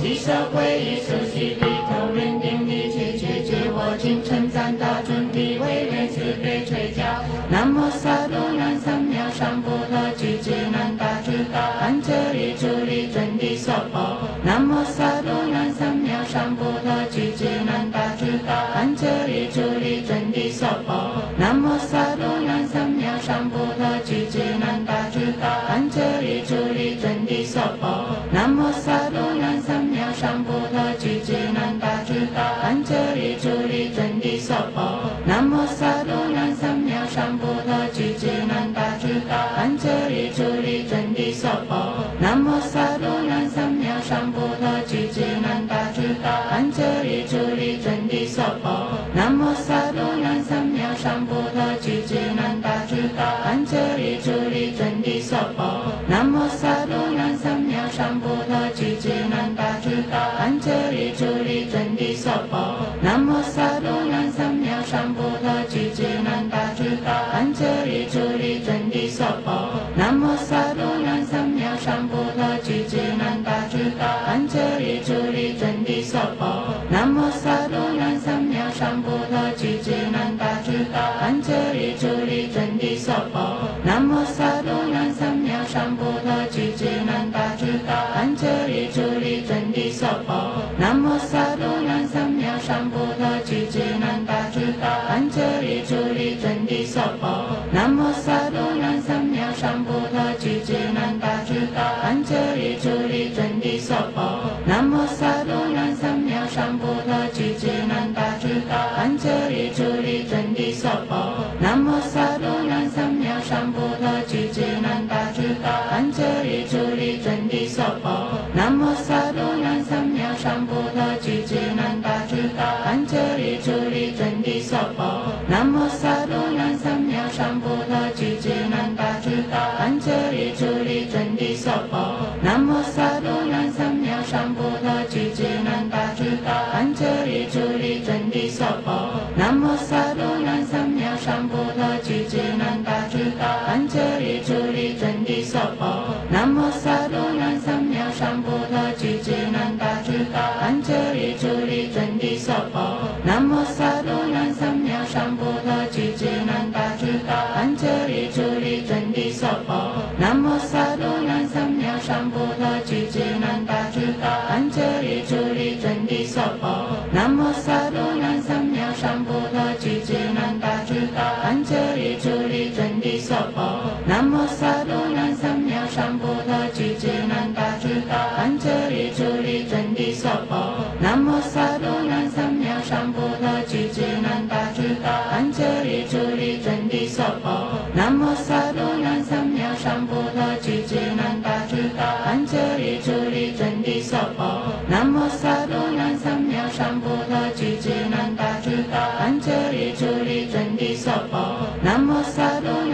吉祥会议出席里头认定你去去去，我敬称赞大尊地位为慈悲垂教。南无萨三藐三菩，大智大安遮利主利真谛娑婆。南无萨埵南三藐三菩，主娑婆。南无三藐三菩，大安，这里住的真提娑婆。南无萨度，南三藐三菩提。之南大自在，安这里住的真提娑婆。南无萨度，南三藐三菩提。之南大自在，安这里住的真提娑婆。南无萨度，南三藐三菩提。之南大自在，安这里住的真提娑婆。南无萨度，南三藐三菩提。之南。里处理真的娑婆。南无萨哆南三藐三菩提，具足南大智大。安这里处理真的娑婆。南无萨埵南三藐三菩提，具足南大智大。安这里处理真的娑婆。南无萨埵南三藐三菩提，具足南大智大。安这里处理真的娑婆。南无萨埵南三藐三菩提。毗娑婆。南无萨埵南三藐三菩提。智智南大智大安遮利主利真谛娑婆。南无萨埵南三藐三菩提。智智南大智大安遮利主利真谛娑婆。南无萨埵南三藐三菩提。智智南大智大安遮利主利真谛娑婆。南无萨埵南三藐三菩提。智智南大智大安遮利主利真谛娑婆。南无萨埵。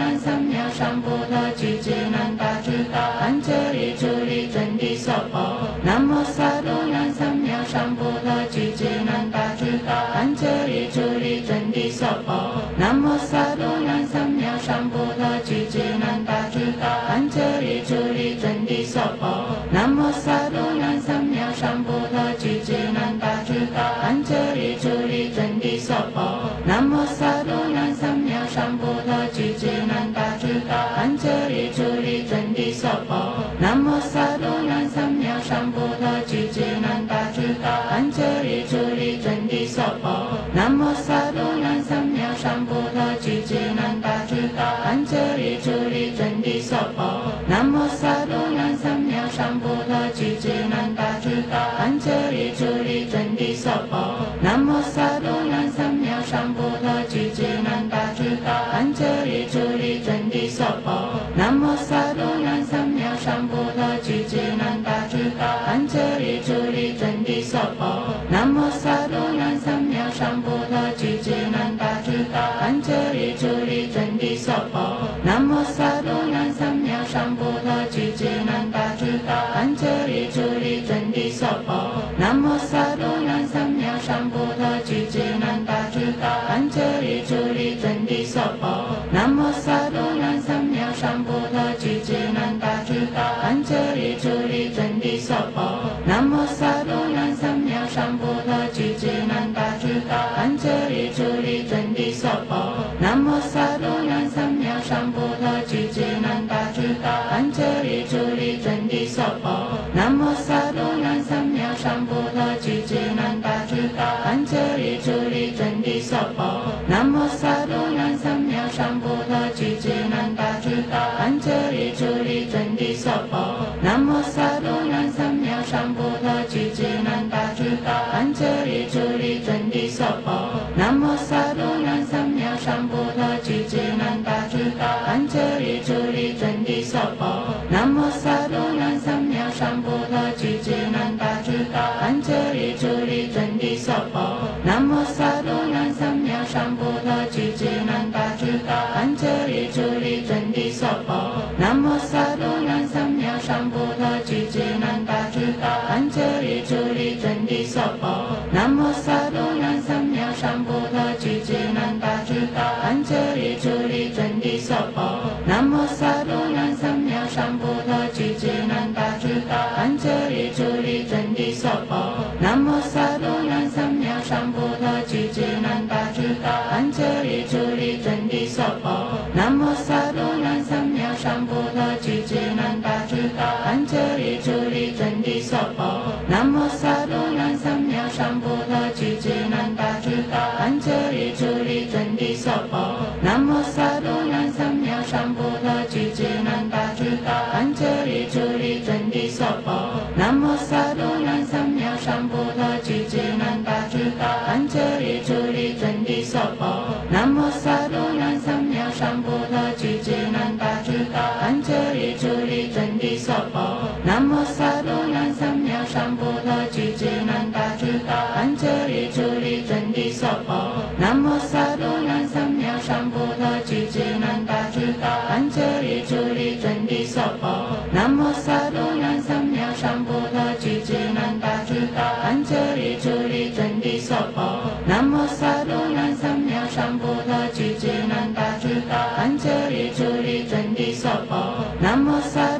安哲里主里真的娑婆，南无萨埵南三藐三菩提，具足南大智达，安哲里主里真的娑婆，南无萨埵南三藐三菩提，具足南大智达，安哲里主里真的娑婆，南无萨埵南三藐三菩提，具足南大智达，安哲里主里真的娑婆，南无萨埵南三藐三菩提，具南无萨埵南三藐三菩提，具智能大智大，安遮利主利真谛娑婆。南无萨埵南三藐三菩提，智能大智大，安遮利主利真谛娑婆。南无萨埵南三藐三菩提，智能大智大，安遮利主利真谛娑婆。南无萨埵南三藐三菩提，智能大智大，安遮利主利真谛娑婆。南无萨埵南三藐三菩提。这里ริ真的ริจนิสุโข上ะมุส能大ตุส这里ะส Sapa, Namo Sapa. Vamos a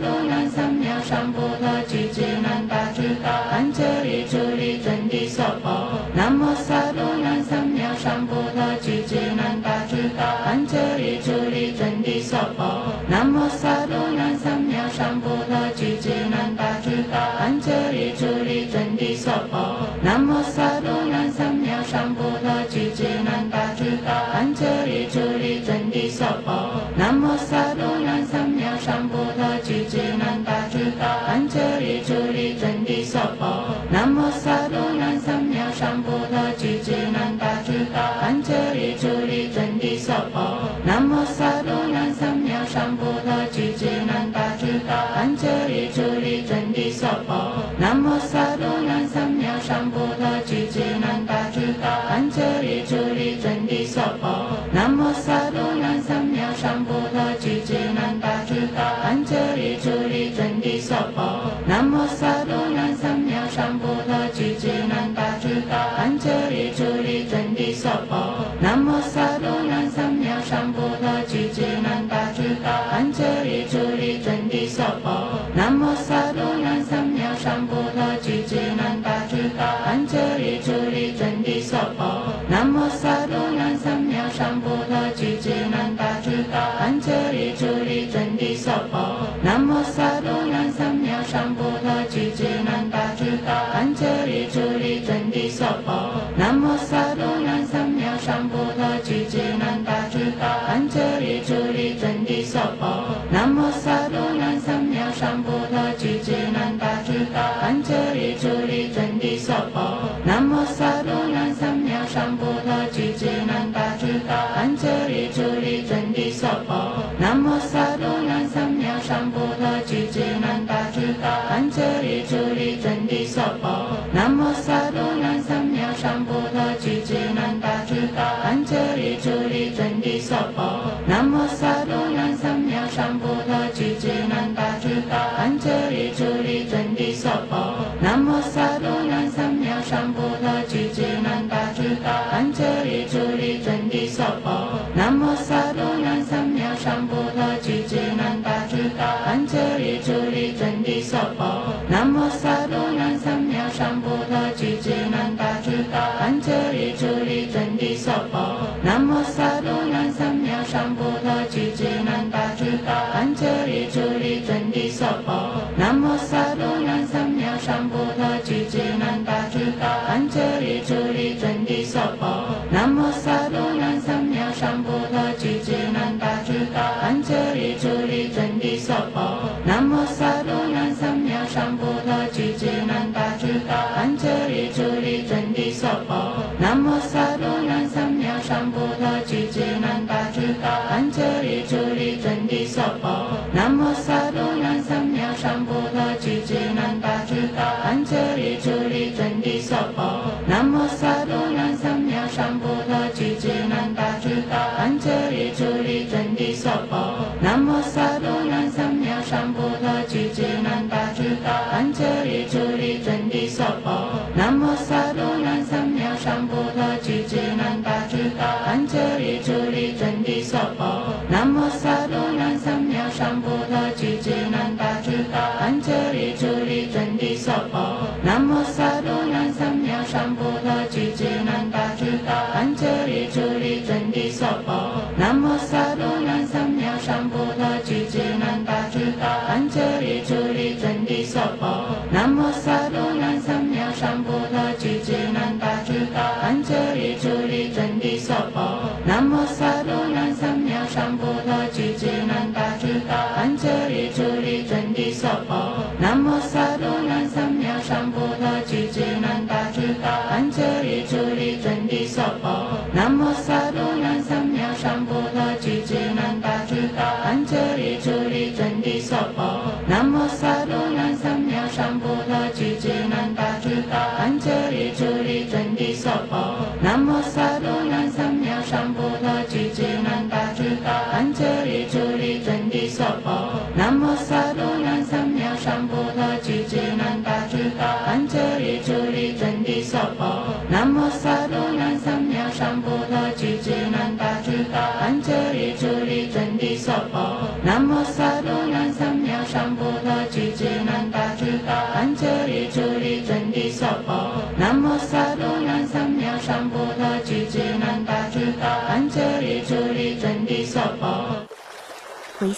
萨婆，南无萨多南三藐三菩提，具足南大智大安遮利主利准谛娑婆，南无萨多南三藐三菩提，具足南大智大安遮利主利准谛娑婆，南无萨多南三藐三菩提，具足南大智大安遮利主利准谛娑婆，南无萨多南三藐三菩提，具足南大智大安遮利主利准。上波罗揭谛南达智达安遮利主理真的娑婆南无 turning 利尊帝娑婆南无萨多南三藐三菩提吉吉南达吉达安哲利朱利尊帝娑婆南无萨多南三藐三菩提吉吉南达吉达安哲利朱利尊帝娑婆南无萨多南三藐三菩提吉吉南达吉达安哲利朱利尊帝娑婆南无萨多南三藐三菩提吉吉南达吉达安哲利朱利尊帝娑婆南无萨 Sapa.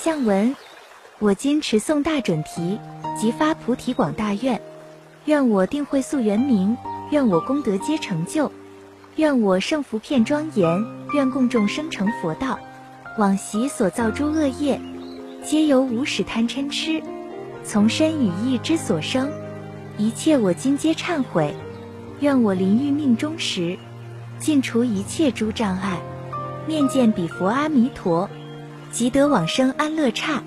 向文：我今持诵大准提，即发菩提广大愿，愿我定慧速圆明，愿我功德皆成就，愿我胜福片庄严，愿共众生成佛道。往昔所造诸恶业，皆由无始贪嗔痴，从身语意之所生，一切我今皆忏悔。愿我临欲命终时，尽除一切诸障碍，面见彼佛阿弥陀。即得往生安乐刹。